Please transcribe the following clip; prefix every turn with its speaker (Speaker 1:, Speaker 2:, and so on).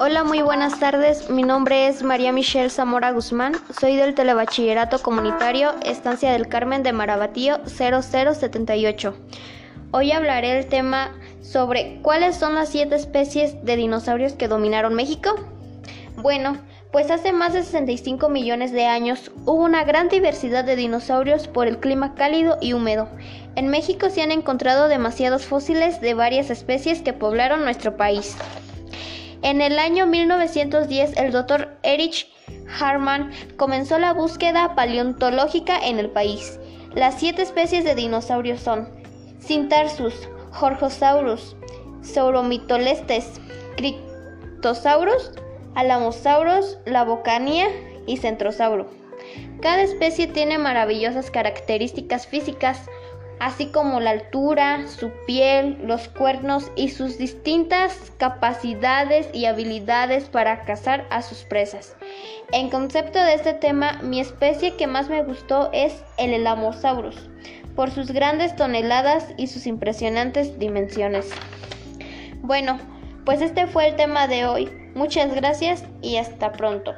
Speaker 1: Hola, muy buenas tardes. Mi nombre es María Michelle Zamora Guzmán. Soy del Telebachillerato Comunitario Estancia del Carmen de Marabatío 0078. Hoy hablaré el tema sobre cuáles son las siete especies de dinosaurios que dominaron México. Bueno, pues hace más de 65 millones de años hubo una gran diversidad de dinosaurios por el clima cálido y húmedo. En México se han encontrado demasiados fósiles de varias especies que poblaron nuestro país. En el año 1910, el doctor Erich Harman comenzó la búsqueda paleontológica en el país. Las siete especies de dinosaurios son Cintarsus, Jorgosaurus, Sauromitolestes, Cryptosaurus, Alamosaurus, Labocania y Centrosauro. Cada especie tiene maravillosas características físicas, así como la altura, su piel, los cuernos y sus distintas capacidades y habilidades para cazar a sus presas. En concepto de este tema, mi especie que más me gustó es el Elamosaurus, por sus grandes toneladas y sus impresionantes dimensiones. Bueno, pues este fue el tema de hoy. Muchas gracias y hasta pronto.